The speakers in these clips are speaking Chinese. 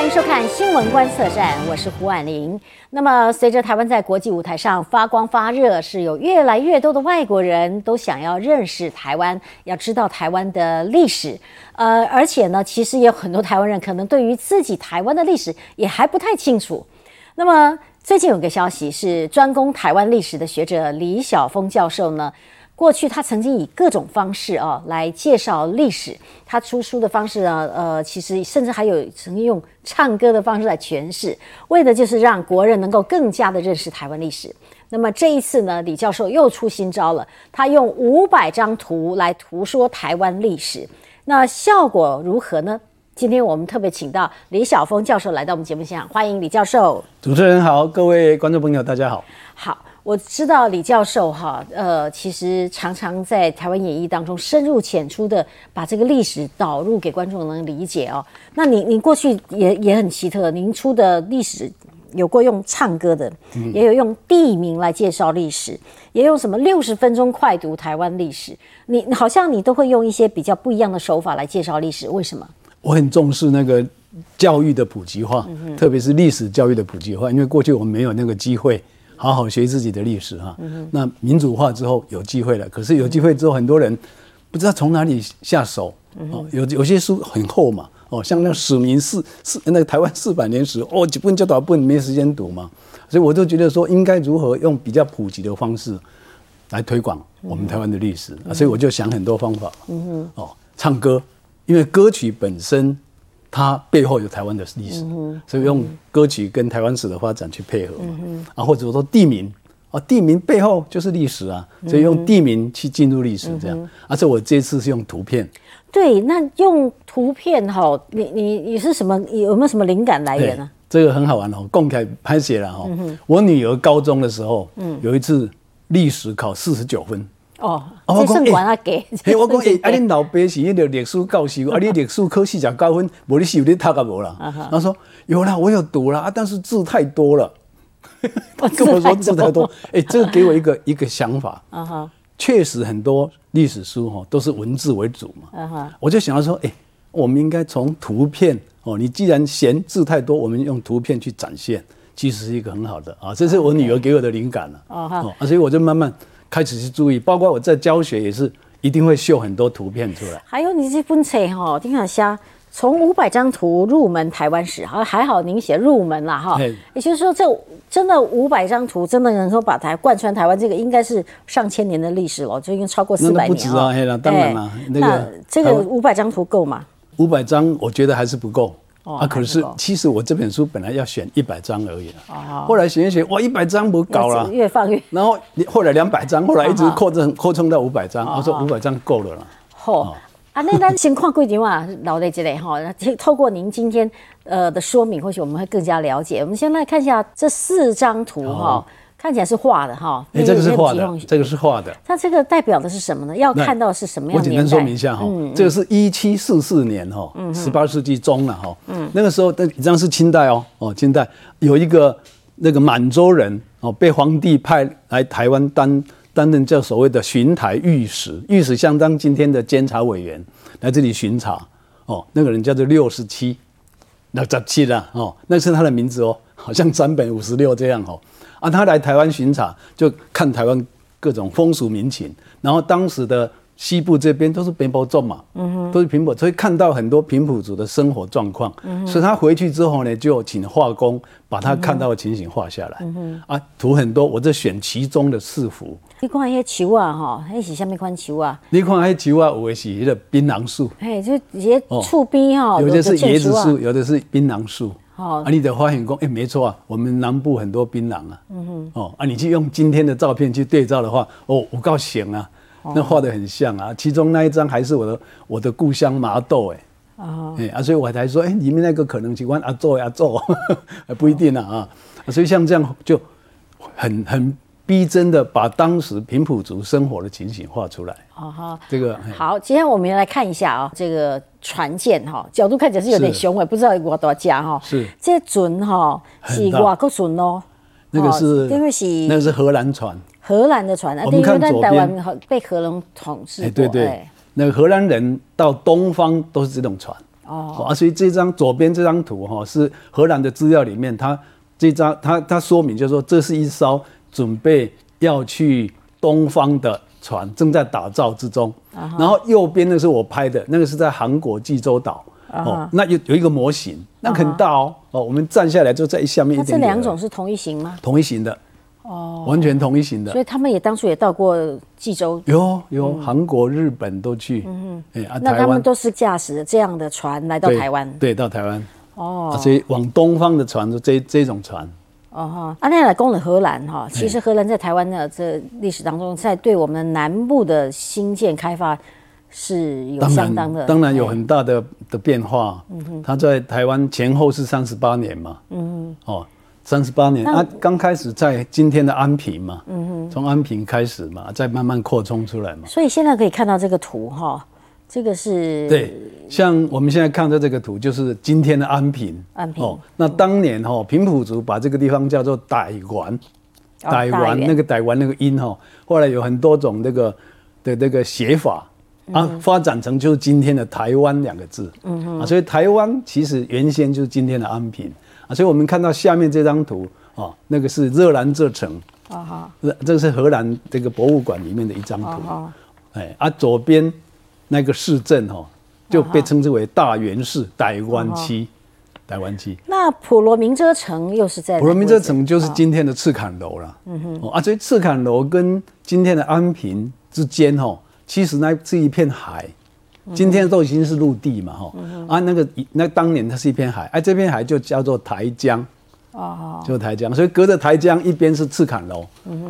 欢迎收看《新闻观测站》，我是胡婉玲。那么，随着台湾在国际舞台上发光发热，是有越来越多的外国人都想要认识台湾，要知道台湾的历史。呃，而且呢，其实也有很多台湾人可能对于自己台湾的历史也还不太清楚。那么，最近有个消息是，专攻台湾历史的学者李晓峰教授呢。过去他曾经以各种方式啊来介绍历史，他出书的方式呢，呃，其实甚至还有曾经用唱歌的方式来诠释，为的就是让国人能够更加的认识台湾历史。那么这一次呢，李教授又出新招了，他用五百张图来图说台湾历史，那效果如何呢？今天我们特别请到李晓峰教授来到我们节目现场，欢迎李教授。主持人好，各位观众朋友大家好。好。我知道李教授哈，呃，其实常常在台湾演艺当中深入浅出的把这个历史导入给观众能理解哦。那你你过去也也很奇特，您出的历史有过用唱歌的，也有用地名来介绍历史，也有什么六十分钟快读台湾历史。你好像你都会用一些比较不一样的手法来介绍历史，为什么？我很重视那个教育的普及化，特别是历史教育的普及化，因为过去我们没有那个机会。好好学自己的历史哈，那民主化之后有机会了。可是有机会之后，很多人不知道从哪里下手。哦，有有些书很厚嘛，哦，像那个史明四四那个台湾四百年史，哦，几本就多少本没时间读嘛。所以我就觉得说，应该如何用比较普及的方式来推广我们台湾的历史。所以我就想很多方法。嗯哼，哦，唱歌，因为歌曲本身。它背后有台湾的历史，所以用歌曲跟台湾史的发展去配合嘛，啊，或者说地名啊，地名背后就是历史啊，所以用地名去进入历史这样。而且我这次是用图片。对，那用图片哈，你你你是什么？有没有什么灵感来源呢？这个很好玩哦，公开拍写了哈。我女儿高中的时候，有一次历史考四十九分。哦，我算管啊给。嘿，我讲诶，啊，恁老爸是迄个历史教授，啊，你历史考四十九分，无你是有你读啊无啦？他说有啦，我有读啦，啊，但是字太多了。跟我说字太多，哎，这个给我一个一个想法。啊哈，确实很多历史书哈都是文字为主嘛。啊哈，我就想要说，哎，我们应该从图片哦，你既然嫌字太多，我们用图片去展现，其实是一个很好的啊。这是我女儿给我的灵感了。哦哈，啊，所以我就慢慢。开始去注意，包括我在教学也是一定会秀很多图片出来。还有你这本册哈，丁小虾从五百张图入门台湾史，好还好您写入门了哈。也就是说，这真的五百张图真的能够把台贯穿台湾，这个应该是上千年的历史了，就已经超过四百年了。不止啊，当然了。那这个五百张图够吗？五百张我觉得还是不够。啊，可是其实我这本书本来要选一百张而已了，后来选一选，哇，一百张不搞了，越放越，然后后来两百张，后来一直扩增扩充到五百张，我说五百张够了啦。好，啊，那咱先看规定嘛，老在这里哈，透过您今天呃的说明，或许我们会更加了解。我们先来看一下这四张图哈。看起来是画的哈，哎，这个是画的，这个是画的。它这个代表的是什么呢？要看到是什么样的我简单说明一下哈，这个是一七四四年哈，十八世纪中了哈。嗯，那个时候，那一张是清代哦，哦，清代有一个那个满洲人哦，被皇帝派来台湾担担任叫所谓的巡台御史，御史相当今天的监察委员来这里巡查哦。那个人叫做六十七，那十七了哦，那是他的名字哦，好像三本五十六这样哦。啊，他来台湾巡查，就看台湾各种风俗民情，然后当时的西部这边都是平埔族嘛，嗯哼，都是平埔，所以看到很多平埔族的生活状况，嗯所以他回去之后呢，就请画工把他看到的情形画下来，嗯哼，啊，图很多，我这选其中的四幅。你看那些球啊，哈，那是什么款球啊？你看那些球啊，有的是那个槟榔树，嘿，就一些厝边哈，有的是椰子树，有的是槟榔树。哦，啊，你的发现工，哎，没错啊，我们南部很多槟榔啊，嗯哼，哦，啊，你去用今天的照片去对照的话，哦，我告行啊，那画的很像啊，其中那一张还是我的我的故乡麻豆，哎，哦，哎，啊，所以我才说，哎，里面那个可能喜欢阿做阿做，不一定啊，啊，所以像这样就很很。逼真的把当时平埔族生活的情形画出来。哦哈，这个好，今天我们来看一下啊，这个船舰哈，角度看起来是有点雄伟，不知道有多少家哈。是，这船哈是外国船哦。那个是，因为是那个是荷兰船。荷兰的船，我们看左边被荷兰统治过。对对，那个荷兰人到东方都是这种船。哦，啊，所以这张左边这张图哈是荷兰的资料里面，它这张它它说明就是说这是一艘准备要去东方的船，正在打造之中。然后右边那是我拍的，那个是在韩国济州岛。哦，那有有一个模型，那很大哦。哦，我们站下来就在下面一点。这两种是同一型吗？同一型的。哦，完全同一型的。所以他们也当初也到过济州。有有，韩国、日本都去。嗯嗯。哎，那他们都是驾驶这样的船来到台湾。对，到台湾。哦。所以往东方的船，就这这种船。哦哈，阿奈来攻了荷兰哈。其实荷兰在台湾的这历史当中，在对我们南部的新建开发。是有相当的，当然有很大的的变化。嗯哼，他在台湾前后是三十八年嘛。嗯哼，哦，三十八年，他刚开始在今天的安平嘛。嗯哼，从安平开始嘛，再慢慢扩充出来嘛。所以现在可以看到这个图哈，这个是对，像我们现在看到这个图，就是今天的安平。安平。哦，那当年哈平埔族把这个地方叫做傣湾，傣湾那个傣湾那个音哈，后来有很多种那个的那个写法。啊，发展成就是今天的台湾两个字，嗯哼，啊，所以台湾其实原先就是今天的安平，啊，所以我们看到下面这张图，啊，那个是热兰这城，啊哈，这这是荷兰这个博物馆里面的一张图，哎，啊，左边那个市镇哈，就被称之为大元市台湾区，台湾区。那普罗明遮城又是在？普罗明遮城就是今天的赤坎楼了，嗯哼，啊，所以赤坎楼跟今天的安平之间哈。其实那是一片海，今天都已经是陆地嘛，哈啊，那个那当年它是一片海，哎，这片海就叫做台江，哦，就台江，所以隔着台江一边是赤坎楼，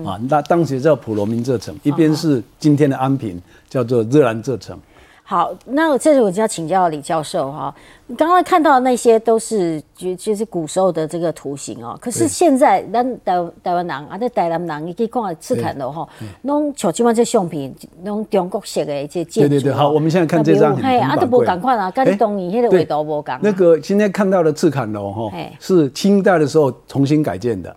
啊，那当时叫普罗民这城，一边是今天的安平，叫做热兰这城。好，那这里我就要请教李教授哈。你刚刚看到的那些都是就就是古时候的这个图形哦。可是现在咱台台湾人啊，在台南人，你可以看赤坎楼哈，弄像今晚这相片，弄中国式的这建筑。对对对，好，我们现在看这张很啊，都无赶快啊，跟东尼那个味道不赶。那个今天看到的赤坎楼哈，是清代的时候重新改建的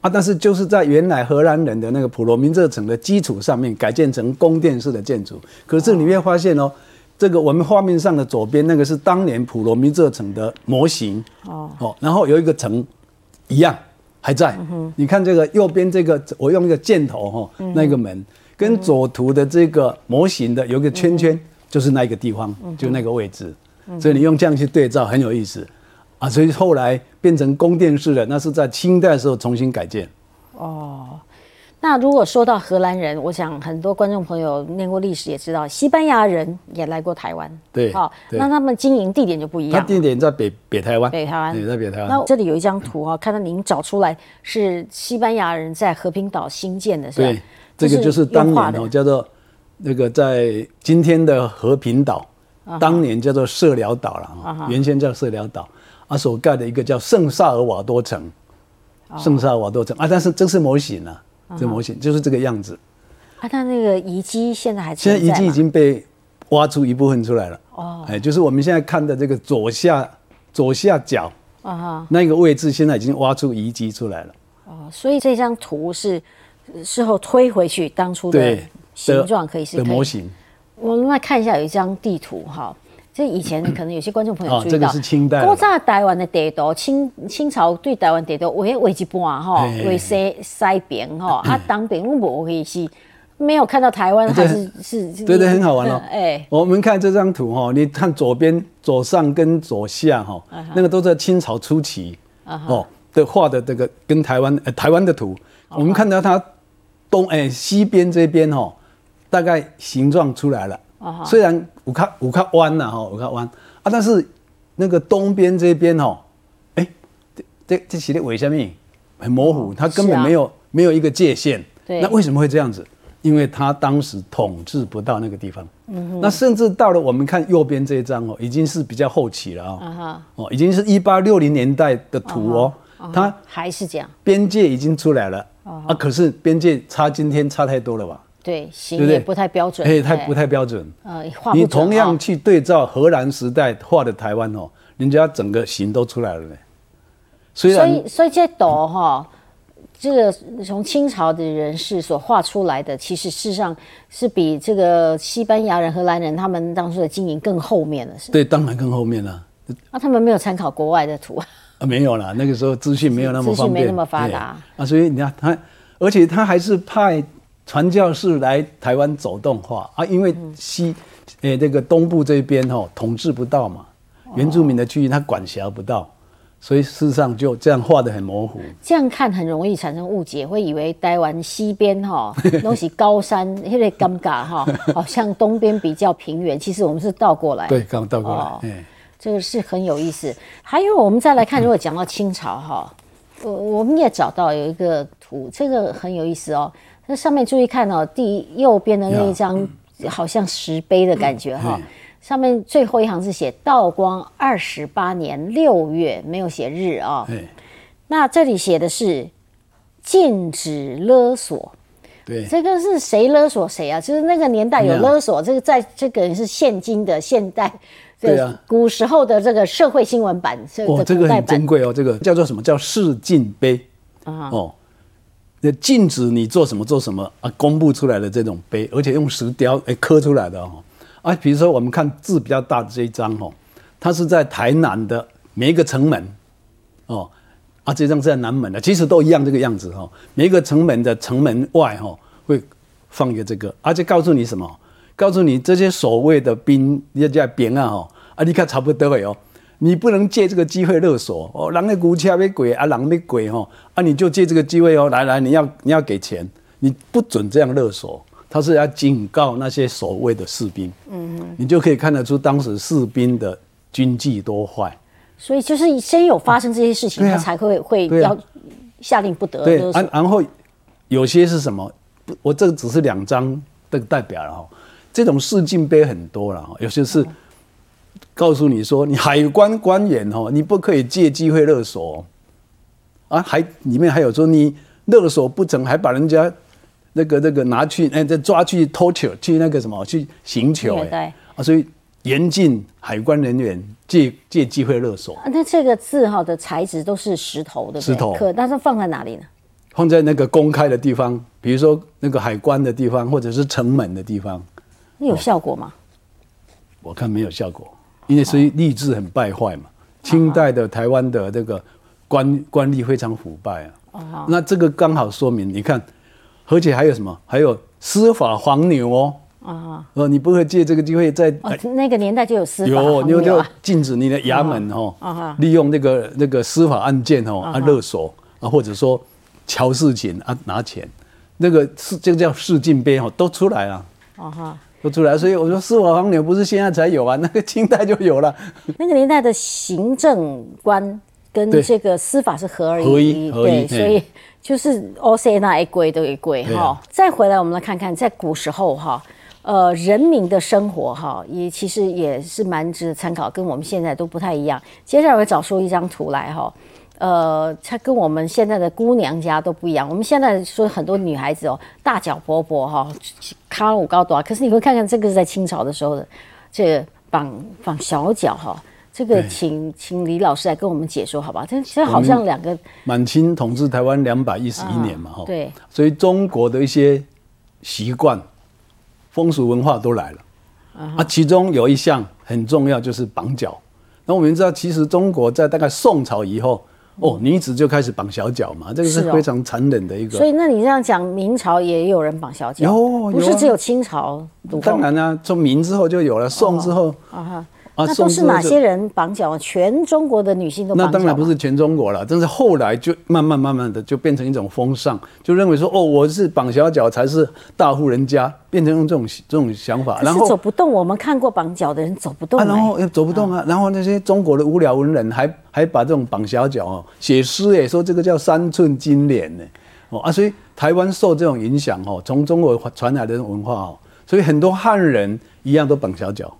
啊，但是就是在原来荷兰人的那个普罗民这城的基础上面改建成宫殿式的建筑。可是你会发现哦。这个我们画面上的左边那个是当年普罗米这城的模型哦，哦，然后有一个城一样还在。你看这个右边这个，我用一个箭头哈，那个门跟左图的这个模型的有个圈圈，就是那个地方，就那个位置。所以你用这样去对照很有意思啊。所以后来变成宫殿式的，那是在清代的时候重新改建。哦。那如果说到荷兰人，我想很多观众朋友念过历史也知道，西班牙人也来过台湾。对，好，那他们经营地点就不一样。地点在北北台湾。北台湾，对，在北台湾。那这里有一张图哈，看到您找出来是西班牙人在和平岛新建的，是吧？对，这个就是当年哦，叫做那个在今天的和平岛，当年叫做社寮岛了啊，原先叫社寮岛啊，所盖的一个叫圣萨尔瓦多城，圣萨尔瓦多城啊，但是这是模型啊。这模型就是这个样子，啊，它那个遗迹现在还现在遗迹已经被挖出一部分出来了。哦，哎，就是我们现在看的这个左下左下角啊哈，那个位置现在已经挖出遗迹出来了。哦，所以这张图是事后推回去当初的形状可以是的模型。我们来看一下有一张地图哈。这以前 可能有些观众朋友注意到，这个是清代。古早台湾的地图，清清朝对台湾地图为为一半哈，为西西边哈，啊东边我无可是没有看到台湾还是是。对对，很好玩哦。哎，我们看这张图哈，你看左边左上跟左下哈，那个都在清朝初期哦的画的这个跟台湾呃台湾的图，我们看到它东哎西边这边哈，大概形状出来了。虽然五卡五卡湾呐哈，五卡湾啊，但是那个东边这边哦，哎，这这这写的为什么很模糊？它根本没有没有一个界限。对，那为什么会这样子？因为他当时统治不到那个地方。嗯哼。那甚至到了我们看右边这一张哦，已经是比较后期了啊。哦，已经是一八六零年代的图哦，它还是这样，边界已经出来了啊。可是边界差今天差太多了吧？对，形也不太标准，哎，太不太标准。呃，你同样去对照荷兰时代画的台湾哦，人家整个形都出来了呢。所以，所以这朵哈，这个从清朝的人士所画出来的，其实事实上是比这个西班牙人、荷兰人他们当初的经营更后面了，是？对，当然更后面了。啊，他们没有参考国外的图啊，没有啦，那个时候资讯没有那么方便，没那么发达啊，所以你看他，而且他还是派传教士来台湾走动画啊，因为西，诶，这个东部这边哦，统治不到嘛，原住民的区域他管辖不到。所以事实上就这样画的很模糊，这样看很容易产生误解，会以为台湾西边哈 都是高山，有点尴尬哈，好像东边比较平原，其实我们是倒过来。对，刚倒过来，这个是很有意思。还有我们再来看，如果讲到清朝哈，我我们也找到有一个图，这个很有意思哦。那上面注意看哦，第右边的那一张好像石碑的感觉哈。上面最后一行是写道光二十八年六月，没有写日啊。那这里写的是禁止勒索。对，这个是谁勒索谁啊？就是那个年代有勒索，这个在这个是现今的现代，对啊，古时候的这个社会新闻版，哦，这个很珍贵哦，这个叫做什么叫示禁碑啊？哦，那禁止你做什么做什么啊？公布出来的这种碑，而且用石雕哎刻出来的哦。啊，比如说我们看字比较大的这一张哦，它是在台南的每一个城门，哦，啊，这张是在南门的，其实都一样这个样子哦。每一个城门的城门外哦会放一个这个，而且告诉你什么？告诉你这些所谓的兵要在边啊哦，啊，你看差不多哦，你不能借这个机会勒索哦，人的古车被鬼啊，人被鬼吼，啊，你就借这个机会哦，来来，你要你要给钱，你不准这样勒索。他是要警告那些所谓的士兵，嗯嗯，你就可以看得出当时士兵的军纪多坏。所以就是先有发生这些事情，他才会会要下令不得。对，然然后有些是什么？我这个只是两张的代表了哈。这种试镜碑很多了哈，有些是告诉你说，你海关官员哦，你不可以借机会勒索啊，还里面还有说你勒索不成，还把人家。那个那个拿去哎，再抓去偷球去那个什么去行球哎，啊，所以严禁海关人员借借机会勒索。那这个字哈的材质都是石头的，石头，可但是放在哪里呢？放在那个公开的地方，比如说那个海关的地方，或者是城门的地方。那有效果吗？我看没有效果，因为所以吏治很败坏嘛。清代的台湾的这个官官吏非常腐败啊。哦。那这个刚好说明，你看。而且还有什么？还有司法黄牛哦！啊，哦，你不会借这个机会在那个年代就有司法黄牛就禁止你的衙门哦，利用那个那个司法案件哦啊勒索啊，或者说乔事情啊拿钱，那个是这个叫市禁碑哦，都出来了。啊哈，都出来，所以我说司法黄牛不是现在才有啊，那个清代就有了。那个年代的行政官跟这个司法是合而一，对，所以。就是 O C 那一贵都一贵哈，再回来我们来看看，在古时候哈，呃，人民的生活哈，也其实也是蛮值得参考，跟我们现在都不太一样。接下来我找出一张图来哈，呃，它跟我们现在的姑娘家都不一样。我们现在说很多女孩子哦，大脚婆婆哈，卡五高多，可是你会看看这个是在清朝的时候的，这个绑绑小脚哈。这个请请李老师来跟我们解说，好吧？这其实好像两个满清统治台湾两百一十一年嘛，哈，对，所以中国的一些习惯、风俗文化都来了啊。其中有一项很重要，就是绑脚。那我们知道，其实中国在大概宋朝以后，哦，女子就开始绑小脚嘛，这个是非常残忍的一个。所以，那你这样讲，明朝也有人绑小脚，不是只有清朝？当然啦，从明之后就有了，宋之后啊哈。那都是哪些人绑脚？全中国的女性都绑脚。那当然不是全中国了，但是后来就慢慢慢慢的就变成一种风尚，就认为说哦，我是绑小脚才是大户人家，变成用这种这种想法。然后走不动，我们看过绑脚的人走不动。然后走不动啊，然后那些中国的无聊文人还还把这种绑小脚哦写诗哎，说这个叫三寸金莲呢哦啊，所以台湾受这种影响哦，从中国传来的文化哦，所以很多汉人一样都绑小脚。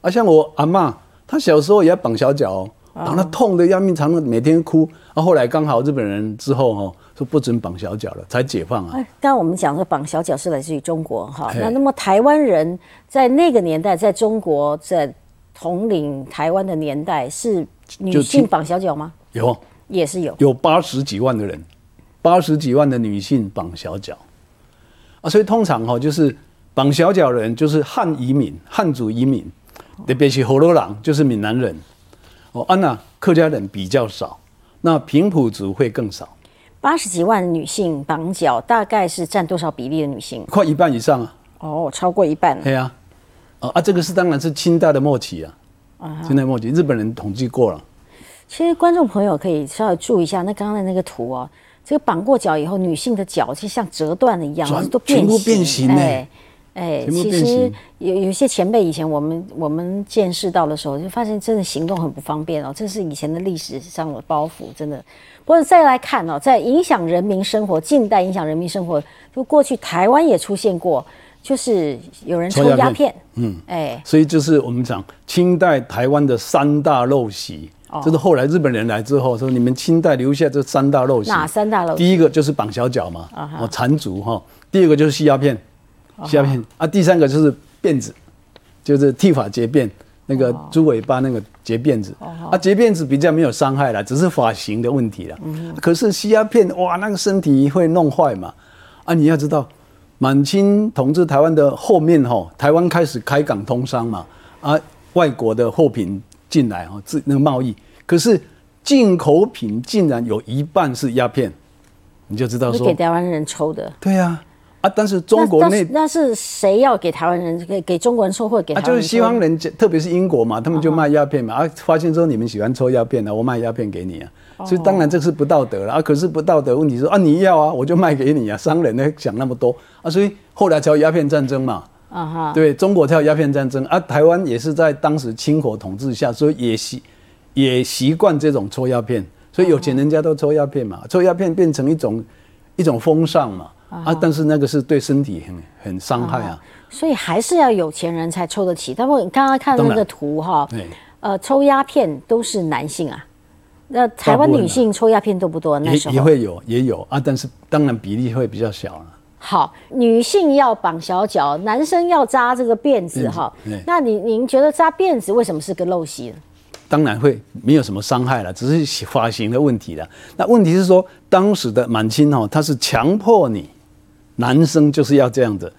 啊，像我阿妈，她小时候也要绑小脚，绑得痛的要命，常常每天哭。啊，后来刚好日本人之后哈，说不准绑小脚了，才解放啊。刚刚我们讲说绑小脚是来自于中国哈，那那么台湾人在那个年代，在中国在统领台湾的年代，是女性绑小脚吗？有，也是有，有八十几万的人。八十几万的女性绑小脚，啊，所以通常哈就是绑小脚的人就是汉移民、汉族移民，特别是河洛人，就是闽南人，哦，安娜客家人比较少，那平埔族会更少，八十几万女性绑脚，大概是占多少比例的女性？快一半以上啊，哦，超过一半。对啊，啊啊，这个是当然是清代的末期啊，清代末期日本人统计过了。其实观众朋友可以稍微注意一下，那刚刚的那个图哦，这个绑过脚以后，女性的脚就像折断了一样，全都全部变形呢。哎，哎，其实有有一些前辈以前我们我们见识到的时候，就发现真的行动很不方便哦，这是以前的历史上的包袱，真的。不过再来看哦，在影响人民生活，近代影响人民生活，就过去台湾也出现过，就是有人抽抽鸦片片，嗯，哎，所以就是我们讲清代台湾的三大陋习，哦这是后来日本人来之后说你们清代留下这三大陋习。哪三大陋习？第一个就是绑小脚嘛，哦缠足哈。第二个就是吸鸦片，吸鸦片啊。第三个就是辫子，就是剃发结辫，那个哦猪尾巴那个结辫子啊，结辫子比较没有伤害啦，只是发型的问题啦。嗯可是吸鸦片哇，那个身体会弄坏嘛啊！你要知道，满清统治台湾的后面哈，台湾开始开港通商嘛啊，外国的货品进来哈，自那个贸易，可是进口品竟然有一半是鸦片，你就知道说是给，台湾人抽的。对呀啊但是中国内那那是谁要给台湾人给给中国人抽，或给？就是西方人，特别是英国嘛，他们就卖鸦片嘛，啊，发现说你们喜欢抽鸦片啊，我卖鸦片给你啊，所以当然这是不道德了啊。可是不道德问题说啊，你要啊，我就卖给你啊，商人呢想那么多啊，所以后来才有鸦片战争嘛，啊哈，对中国才有鸦片战争啊，台湾也是在当时清国统治下，所以也习也习惯这种抽鸦片，所以有钱人家都抽鸦片嘛，抽鸦片变成一种一种风尚嘛，啊，但是那个是对身体很很伤害啊，所以还是要有钱人才抽得起。但我刚刚看那个图哈，呃，抽鸦片都是男性啊。那台湾女性抽鸦片多不多？那也时候也会有，也有啊，但是当然比例会比较小了。好，女性要绑小脚，男生要扎这个辫子哈。那你您觉得扎辫子为什么是个陋习呢？当然会没有什么伤害了，只是发型的问题了。那问题是说，当时的满清哦，他是强迫你男生就是要这样的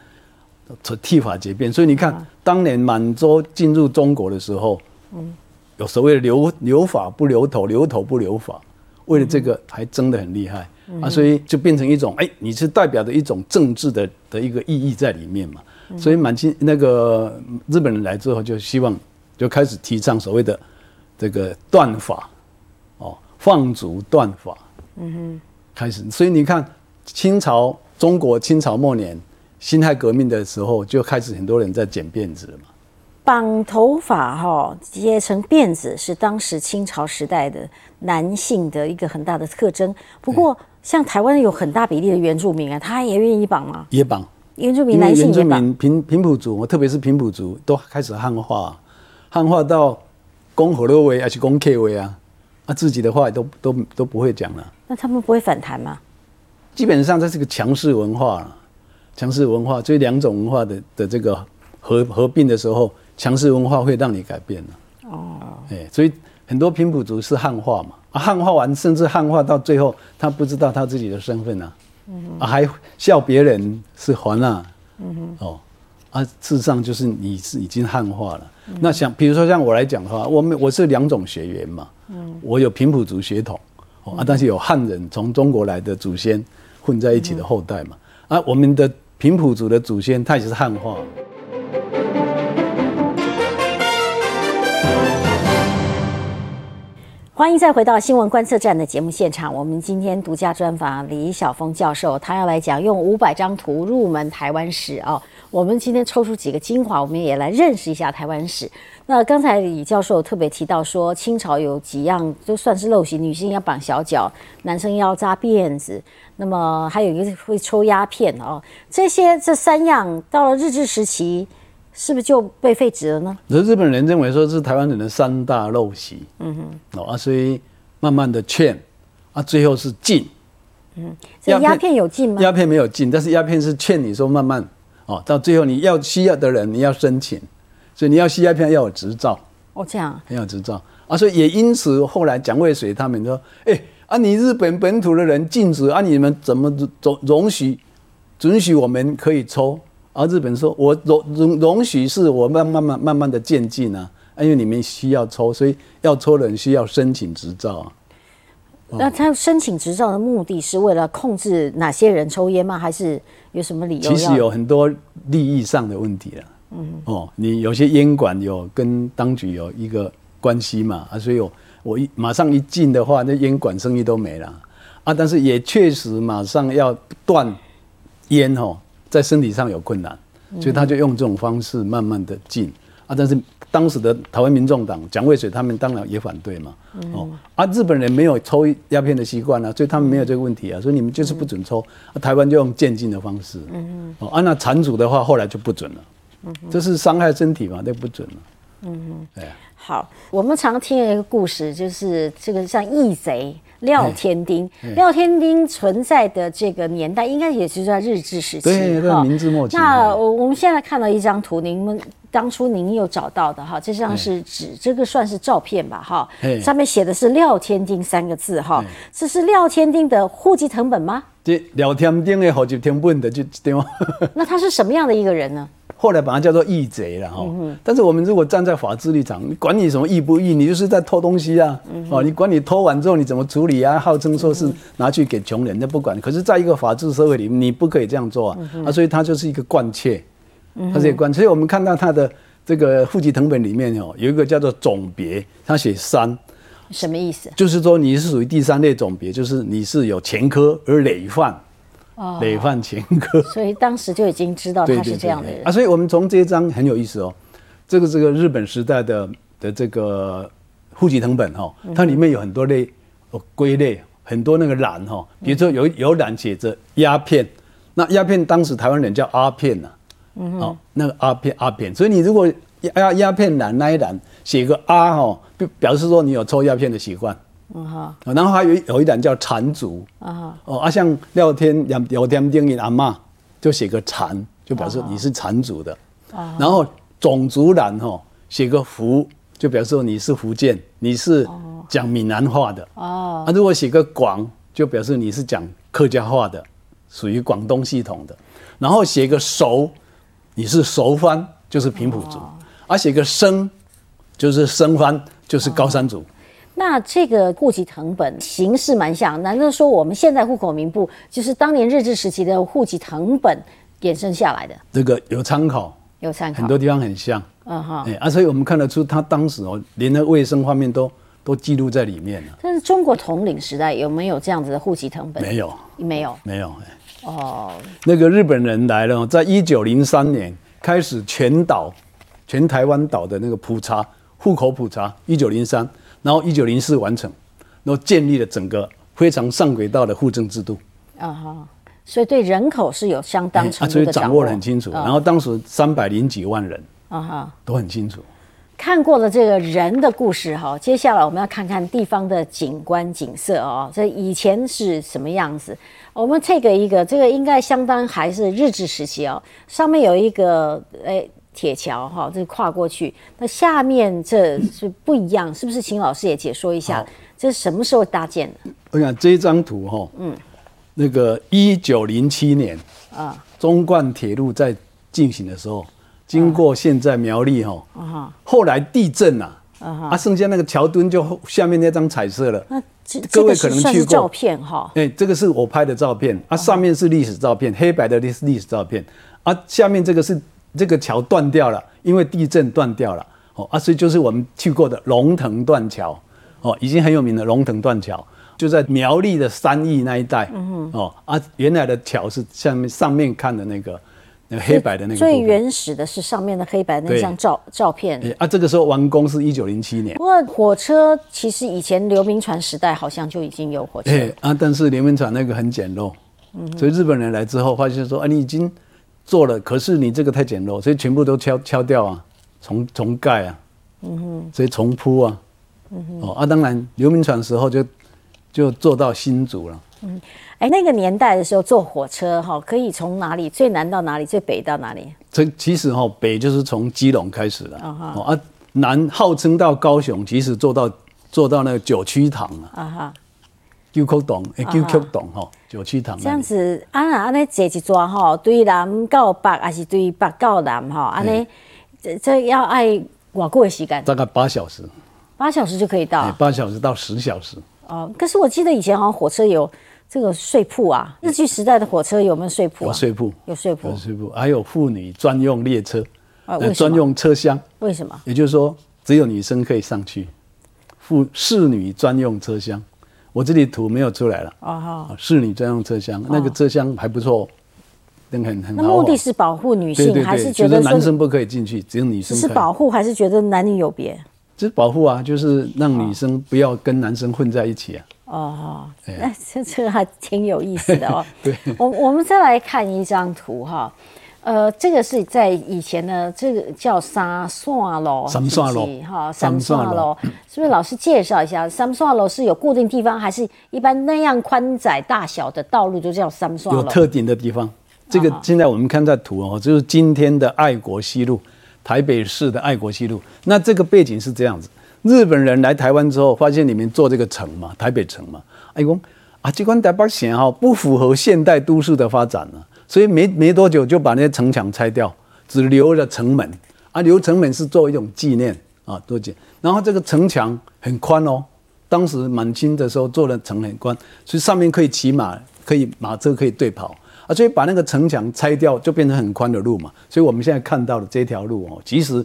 剃发结辫，所以你看，当年满洲进入中国的时候，有所谓的留留发不留头，留头不留发，为了这个还争得很厉害。啊，所以就变成一种哎，你是代表着一种政治的的一个意义在里面嘛。所以满清那个日本人来之后，就希望就开始提倡所谓的这个断发，哦，放逐断发，嗯哼，开始。所以你看，清朝中国清朝末年辛亥革命的时候，就开始很多人在剪辫子了嘛。绑头发哈，结成辫子是当时清朝时代的男性的一个很大的特征。不过，像台湾有很大比例的原住民啊，他也愿意绑吗？也绑，原住民男性也绑，原住民平平埔族，特别是平埔族，都开始汉化，汉化到攻河洛威还是攻 K 威啊，啊自己的话都都都不会讲了。那他们不会反弹吗？基本上这是个强势文化了，强势文化，这两种文化的的这个合合并的时候，强势文化会让你改变的。哦，哎，所以很多平埔族是汉化嘛，啊，汉化完甚至汉化到最后，他不知道他自己的身份啊，啊，还笑别人是还啊，哦，啊，事实上就是你是已经汉化了。那像比如说像我来讲的话，我们我是两种血缘嘛，嗯。我有平埔族血统，哦啊，但是有汉人从中国来的祖先混在一起的后代嘛，啊，我们的平埔族的祖先他也是汉化。欢迎再回到新闻观测站的节目现场。我们今天独家专访李晓峰教授，他要来讲用五百张图入门台湾史哦、我们今天抽出几个精华，我们也来认识一下台湾史。那刚才李教授特别提到说，清朝有几样就算是陋习，女性要绑小脚，男生要扎辫子，那么还有一个会抽鸦片哦。这些这三样到了日治时期，是不是就被废止了呢？而日本人认为说是台湾人的三大陋习，嗯哼，哦啊，所以慢慢的劝，啊，最后是禁，嗯这鸦片有禁吗？鸦片没有禁，但是鸦片是劝你说慢慢，哦，到最后你要需要的人你要申请，所以你要吸鸦片要有执照，哦，这样。要有执照啊，所以也因此后来蒋渭水他们说，哎啊，你日本本土的人禁止啊，你们怎么容容许准许我们可以抽？而日本说，我容容容许是我慢慢慢慢慢的渐进啊，因为你们需要抽，所以要抽的人需要申请执照啊。那他申请执照的目的是为了控制哪些人抽烟吗？还是有什么理由？其实有很多利益上的问题了。嗯，哦，你有些烟馆有跟当局有一个关系嘛？啊，所以我我一马上一进的话，那烟馆生意都没了啊。但是也确实马上要断烟哦。在身体上有困难，所以他就用这种方式慢慢的进啊。但是当时的台湾民众党蒋渭水他们当然也反对嘛。哦，啊，日本人没有抽鸦片的习惯啊，所以他们没有这个问题啊。所以你们就是不准抽，台湾就用渐进的方式。嗯哦，啊，那缠主的话后来就不准了。嗯这是伤害身体嘛，那不准了。嗯嗯。哎，好，我们常听一个故事，就是这个像义贼。廖天丁，廖天丁存在的这个年代，应该也是在日治时期对，在明治末期。那我我们现在看到一张图，您们当初您有找到的哈，这张是纸，这个算是照片吧哈，上面写的是廖天丁三个字哈，这是廖天丁的户籍成本吗？这廖天丁的户籍成本的就对吗？那他是什么样的一个人呢？后来把它叫做义贼了哈，但是我们如果站在法治立场，你管你什么义不义，你就是在偷东西啊，哦，你管你偷完之后你怎么处理啊？号称说是拿去给穷人，那不管。可是，在一个法治社会里，你不可以这样做啊，啊，所以他就是一个惯窃，他是一个惯。所以我们看到他的这个户籍成本里面哦，有一个叫做总别，他写三，什么意思？就是说你是属于第三类总别，就是你是有前科而累犯。累犯前科，所以当时就已经知道他是这样的人。啊。所以我们从这一章很有意思哦，这个这个日本时代的的这个户籍成本哈，它里面有很多类哦归类，很多那个栏哈，比如说有有栏写着鸦片，那鸦片当时台湾人叫阿片呐，哦那个阿片阿片，所以你如果鸦鸦片栏那一栏写个阿哈，表表示说你有抽鸦片的习惯。嗯哈，然后还有有一栏叫缠足啊哦啊，像廖天廖廖天丁的阿妈就写个缠，就表示你是缠足的啊。然后种族栏哈写个福，就表示你是福建，你是讲闽南话的哦。啊，如果写个广，就表示你是讲客家话的，属于广东系统的。然后写个熟，你是熟番，就是平埔族。而写个生，就是生番，就是高山族。那这个户籍成本形式蛮像，难道说我们现在户口名簿就是当年日治时期的户籍成本衍生下来的？这个有参考，有参考，很多地方很像。嗯哈，哎啊，所以我们看得出他当时哦，连那卫生方面都都记录在里面了。但是中国统领时代有没有这样子的户籍成本？没有，没有，没有。哦，那个日本人来了，在一九零三年开始全岛、全台湾岛的那个普查户口普查，一九零三。然后一九零四完成，然后建立了整个非常上轨道的户政制度。啊哈，所以对人口是有相当程度的掌握的很清楚。然后当时三百零几万人，啊哈，都很清楚。看过了这个人的故事哈，接下来我们要看看地方的景观景色哦。这以前是什么样子？我们 take 一个，这个应该相当还是日治时期哦。上面有一个诶。铁桥哈，这跨过去，那下面这是不一样，是不是？请老师也解说一下，这是什么时候搭建的？我想这张图哈，嗯，那个一九零七年啊，中冠铁路在进行的时候，经过现在苗栗哈，啊后来地震呐，啊剩下那个桥墩就下面那张彩色了。那各位可能去过照片哈，哎，这个是我拍的照片，啊上面是历史照片，黑白的历史历史照片，啊下面这个是。这个桥断掉了，因为地震断掉了。哦啊，所以就是我们去过的龙腾断桥，哦，已经很有名的龙腾断桥，就在苗栗的三义那一带。嗯哦啊，原来的桥是下面上面看的那个，那个黑白的那个。最原始的是上面的黑白那张照照片。啊，这个时候完工是一九零七年。不过火车其实以前刘铭传时代好像就已经有火车。啊，但是刘铭传那个很简陋。嗯。所以日本人来之后发现说，啊，你已经。做了，可是你这个太简陋，所以全部都敲敲掉啊，重重盖啊，嗯哼，所以重铺啊，嗯哼，哦啊，当然流民船时候就就做到新竹了，嗯，哎，那个年代的时候坐火车哈，可以从哪里最南到哪里，最北到哪里？这其实哈北就是从基隆开始的，哦啊，南号称到高雄，其实坐到坐到那个九曲塘啊，啊哈，九曲洞，诶，九曲洞吼，九曲堂这样子，啊那安尼坐一抓吼，对南到北，还是对北到南吼，安尼这这要爱偌久的时间？大概八小时，八小时就可以到。八小时到十小时。哦，可是我记得以前好像火车有这个睡铺啊，日据时代的火车有没有睡铺？有睡铺，有睡铺，有睡铺，还有妇女专用列车，呃，专用车厢。为什么？也就是说，只有女生可以上去，妇侍女专用车厢。我这里图没有出来了。哦哈，侍女专用车厢，那个车厢还不错，很很很。那目的是保护女性，还是觉得男生不可以进去，只有女生？是保护还是觉得男女有别？是保护啊，就是让女生不要跟男生混在一起啊。哦，那 这这还挺有意思的哦。对，我我们再来看一张图哈。呃，这个是在以前呢，这个叫三线路，三线路哈，三线路，是不是？老师介绍一下，三线路是有固定地方，还是一般那样宽窄大小的道路就叫三线路？有特定的地方。这个现在我们看在图哦，就是今天的爱国西路，台北市的爱国西路。那这个背景是这样子：日本人来台湾之后，发现里面做这个城嘛，台北城嘛，哎公啊，这关台北城哈不符合现代都市的发展了。所以没没多久就把那些城墙拆掉，只留了城门啊，留城门是作为一种纪念啊，多纪。然后这个城墙很宽哦，当时满清的时候做的城很宽，所以上面可以骑马，可以马车可以对跑啊，所以把那个城墙拆掉就变成很宽的路嘛。所以我们现在看到的这条路哦，其实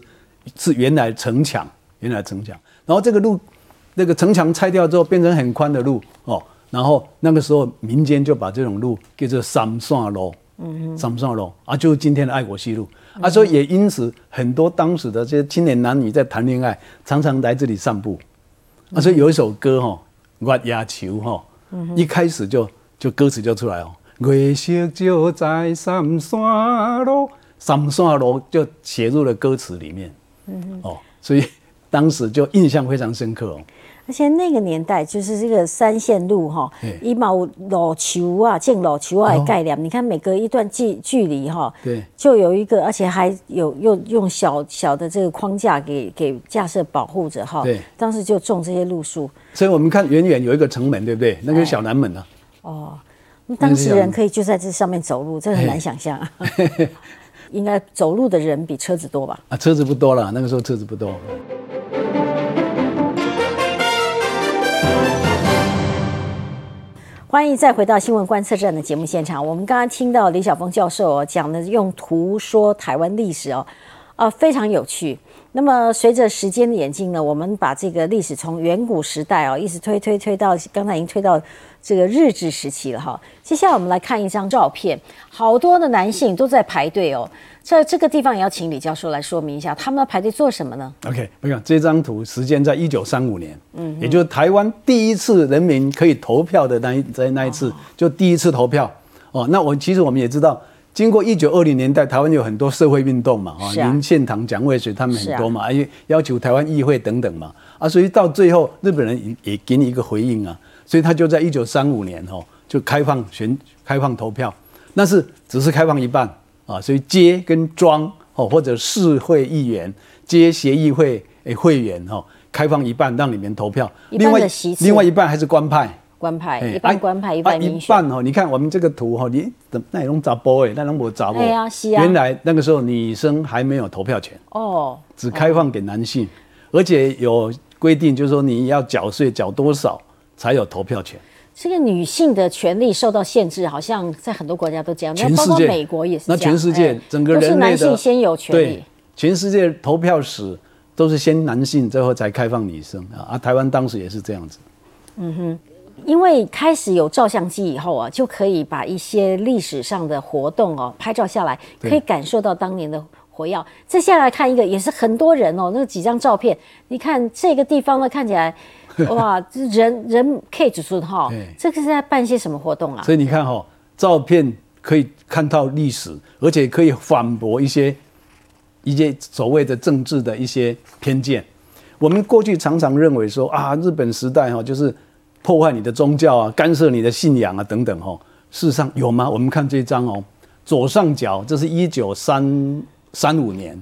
是原来城墙，原来城墙。然后这个路，那个城墙拆掉之后变成很宽的路哦，然后那个时候民间就把这种路叫做三线路。嗯，上不上路啊？就是今天的爱国西路啊，所以也因此很多当时的这些青年男女在谈恋爱，常常来这里散步啊。所以有一首歌哈，《月牙球》哈，一开始就就歌词就出来哦，月色就在三山路，三山路就写入了歌词里面。嗯哦，所以当时就印象非常深刻哦。而且那个年代就是这个三线路哈，一毛老球啊，建老球啊的概念。你看每隔一段距距离哈，对，就有一个，而且还有用用小小的这个框架给给架设保护着哈。对，当时就种这些路树。所以我们看远远有一个城门，对不对？那个小南门呢？哦，当时人可以就在这上面走路，这很难想象啊。应该走路的人比车子多吧？啊，车子不多了，那个时候车子不多。欢迎再回到新闻观测站的节目现场。我们刚刚听到李晓峰教授哦讲的用图说台湾历史哦，啊，非常有趣。那么随着时间的演进呢，我们把这个历史从远古时代哦，一直推推推到刚才已经推到这个日治时期了哈。接下来我们来看一张照片，好多的男性都在排队哦。在这个地方也要请李教授来说明一下，他们要排队做什么呢？OK，没有这张图，时间在一九三五年，嗯，也就是台湾第一次人民可以投票的那一在那一次，就第一次投票哦。那我其实我们也知道，经过一九二零年代，台湾有很多社会运动嘛，啊，林献堂、蒋渭水他们很多嘛，而且要求台湾议会等等嘛，啊，所以到最后日本人也也给你一个回应啊，所以他就在一九三五年哦，就开放选开放投票，那是只是开放一半。啊，所以接跟庄哦，或者市会议员接协议会诶会员哈，开放一半让你们投票，另外另外一半还是官派，官派一半官派一半民选。一半哦，你看我们这个图哈，你怎那种杂波诶，那种我杂波。对啊，是啊。原来那个时候女生还没有投票权哦，只开放给男性，而且有规定，就是说你要缴税缴多少才有投票权。这个女性的权利受到限制，好像在很多国家都这样，那包括美国也是那全世界整个人类的男性先有权利。全世界投票史都是先男性，最后才开放女生啊。啊，台湾当时也是这样子。嗯哼，因为开始有照相机以后啊，就可以把一些历史上的活动哦拍照下来，可以感受到当年的火药。再下来看一个，也是很多人哦，那几张照片，你看这个地方呢，看起来。哇，这人人可以指出哈，这个是在办些什么活动啊？所以你看哈，照片可以看到历史，而且可以反驳一些一些所谓的政治的一些偏见。我们过去常常认为说啊，日本时代哈就是破坏你的宗教啊，干涉你的信仰啊等等哈。事实上有吗？我们看这张哦，左上角这是一九三三五年，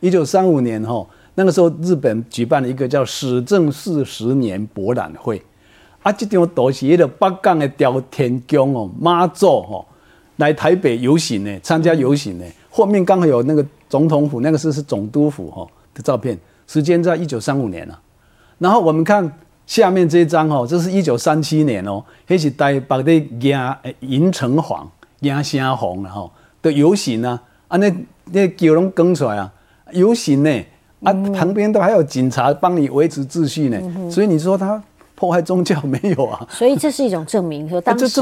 一九三五年哈。那个时候，日本举办了一个叫“史政四十年博览会”，啊，这张图是迄个北港的朝天宫哦，妈祖哦，来台北游行呢，参加游行呢。后面刚好有那个总统府，那个是是总督府哈的照片，时间在一九三五年了。然后我们看下面这一张哦，这是一九三七年哦，那是台北的迎迎城隍、迎城红了哈的游行啊，啊那那桥拢更出来啊，游行呢啊旁边都还有警察帮你维持秩序呢，所以你说他。破坏宗教没有啊？所以这是一种证明，说当时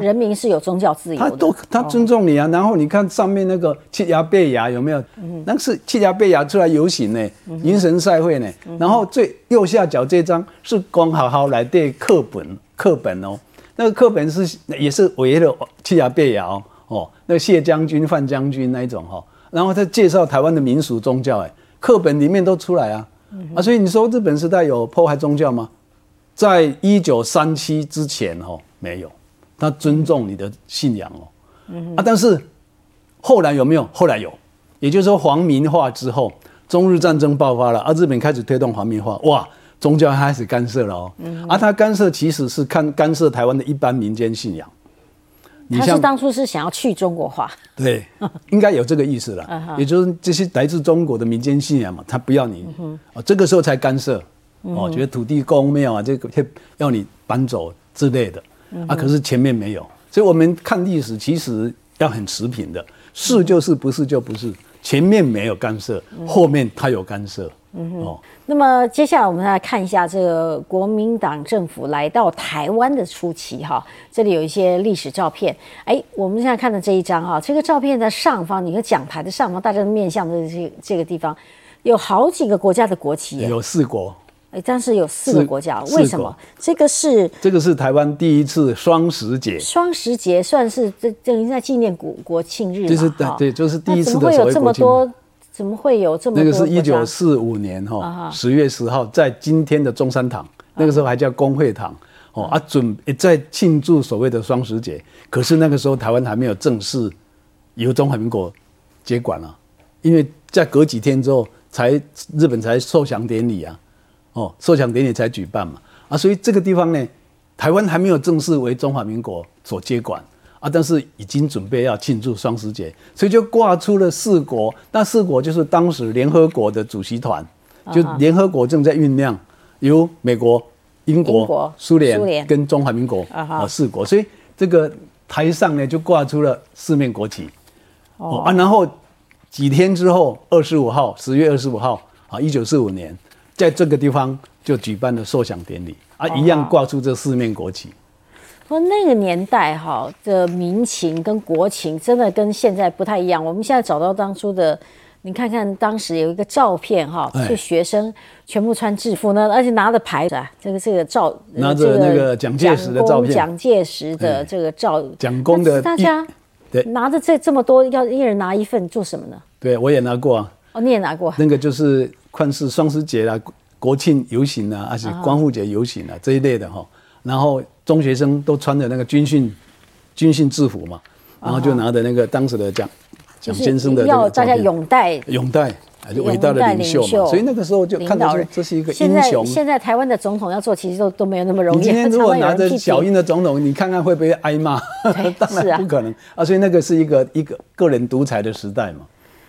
人民是有宗教自由的。他都他尊重你啊。然后你看上面那个七牙贝牙有没有？那是七牙贝牙出来游行呢，迎神赛会呢。然后最右下角这张是光好好来对课本课本哦，那个课本是也是围了七牙贝牙哦，那个谢将军、范将军那一种哈。然后他介绍台湾的民俗宗教，哎，课本里面都出来啊啊。所以你说日本时代有迫害宗教吗？在一九三七之前，哦，没有，他尊重你的信仰哦，啊，但是后来有没有？后来有，也就是说，皇民化之后，中日战争爆发了，啊，日本开始推动皇民化，哇，宗教开始干涉了哦，啊，他干涉其实是看干涉台湾的一般民间信仰。他是当初是想要去中国化，对，应该有这个意思了，也就是这些来自中国的民间信仰嘛，他不要你，哦，这个时候才干涉。哦，觉得土地公庙啊，这个要你搬走之类的。啊，可是前面没有，所以我们看历史其实要很持平的，是就是，不是就不是，前面没有干涉，后面他有干涉。哦，那么接下来我们来看一下这个国民党政府来到台湾的初期哈，这里有一些历史照片。哎，我们现在看的这一张哈，这个照片的上方，你看讲台的上方，大家面向的这这个地方，有好几个国家的国旗，有四国。哎，但是有四个国家，为什么？这个是这个是台湾第一次双十节，双十节算是这等于在纪念国国庆日就是对，就是第一次的怎么会有这么多？怎么会有这么多？那个是一九四五年哈十月十号，在今天的中山堂，那个时候还叫工会堂哦啊，准在庆祝所谓的双十节。可是那个时候台湾还没有正式由中华民国接管了，因为在隔几天之后才日本才受降典礼啊。哦，受降典礼才举办嘛，啊，所以这个地方呢，台湾还没有正式为中华民国所接管啊，但是已经准备要庆祝双十节，所以就挂出了四国，那四国就是当时联合国的主席团，就联合国正在酝酿，由美国、英国、苏联跟中华民国啊四国，所以这个台上呢就挂出了四面国旗，哦。啊，然后几天之后，二十五号，十月二十五号啊，一九四五年。在这个地方就举办了受奖典礼。啊，一样挂出这四面国旗。说那个年代哈的民情跟国情真的跟现在不太一样。我们现在找到当初的，你看看当时有一个照片哈，是学生全部穿制服呢，而且拿着牌子啊，这个这个照拿着那个蒋介石的照片，蒋介石的这个照，蒋公的大家对拿着这这么多，要一人拿一份做什么呢？对我也拿过啊。哦，你也拿过？那个就是。看是双十节啦、国庆游行啊，还是光复节游行啊这一类的哈。然后中学生都穿着那个军训军训制服嘛，然后就拿着那个当时的蒋蒋先生的要大家拥戴拥戴，就伟大的领袖嘛。所以那个时候就看到这是一个英雄。现在台湾的总统要做，其实都都没有那么容易。你今天 如果拿着小英的总统，你看看会不会挨骂？当然不可能啊。所以那个是一个一个个人独裁的时代嘛。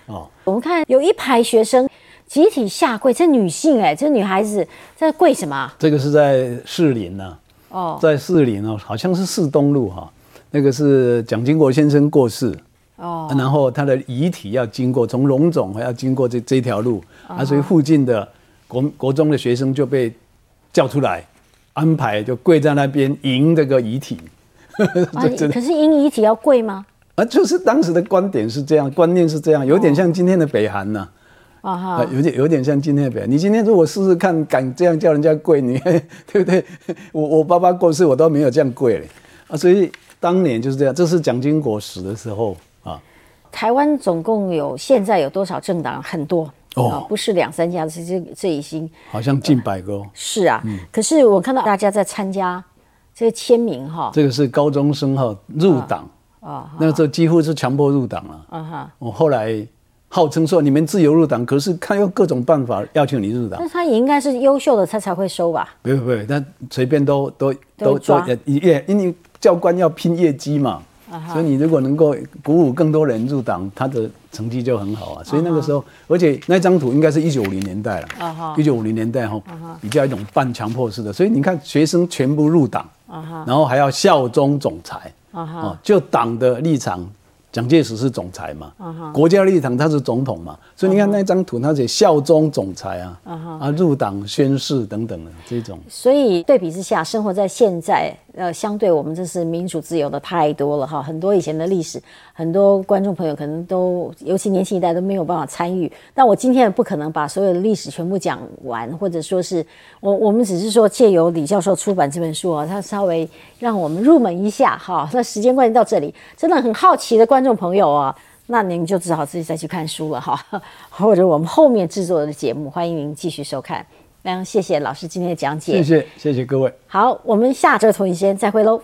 哦，我们看有一排学生。集体下跪，这女性哎，这女孩子在跪什么？这个是在士林呢，哦，在士林哦，好像是市东路哈，那个是蒋经国先生过世哦，然后他的遗体要经过从龙总要经过这这条路啊，所以附近的国国中的学生就被叫出来，安排就跪在那边迎这个遗体。可是迎遗体要跪吗？啊，就是当时的观点是这样，观念是这样，有点像今天的北韩呢。啊哈，有点有点像今天的表你今天如果试试看，敢这样叫人家跪，你 对不对？我我爸爸过世，我都没有这样跪嘞啊！所以当年就是这样，这是蒋经国死的时候啊。台湾总共有现在有多少政党？很多哦，不是两三家，是这这已经好像近百个。是啊，可是我看到大家在参加这个签名哈，这个是高中生哈入党啊，那个时候几乎是强迫入党了啊哈。我后来。号称说你们自由入党，可是他用各种办法要求你入党那。他也应该是优秀的，他才会收吧？不不不，他随便都都都都抓都业，因为教官要拼业绩嘛，所以你如果能够鼓舞更多人入党，他的成绩就很好啊。所以那个时候，而且那张图应该是一九五零年代了，一九五零年代哈，比较一种半强迫式的，所以你看学生全部入党，然后还要效忠总裁，哦，就党的立场。蒋介石是总裁嘛，国家立场他是总统嘛，所以你看那张图，他写效忠总裁啊，啊入党宣誓等等的这种。所以对比之下，生活在现在，呃，相对我们这是民主自由的太多了哈。很多以前的历史，很多观众朋友可能都，尤其年轻一代都没有办法参与。但我今天也不可能把所有的历史全部讲完，或者说是我我们只是说借由李教授出版这本书啊，他稍微让我们入门一下哈。那时间关系到这里，真的很好奇的观众朋友啊那您就只好自己再去看书了哈 或者我们后面制作的节目欢迎您继续收看。那谢谢老师今天的讲解。谢谢谢谢各位。好我们下周同一时间再会喽。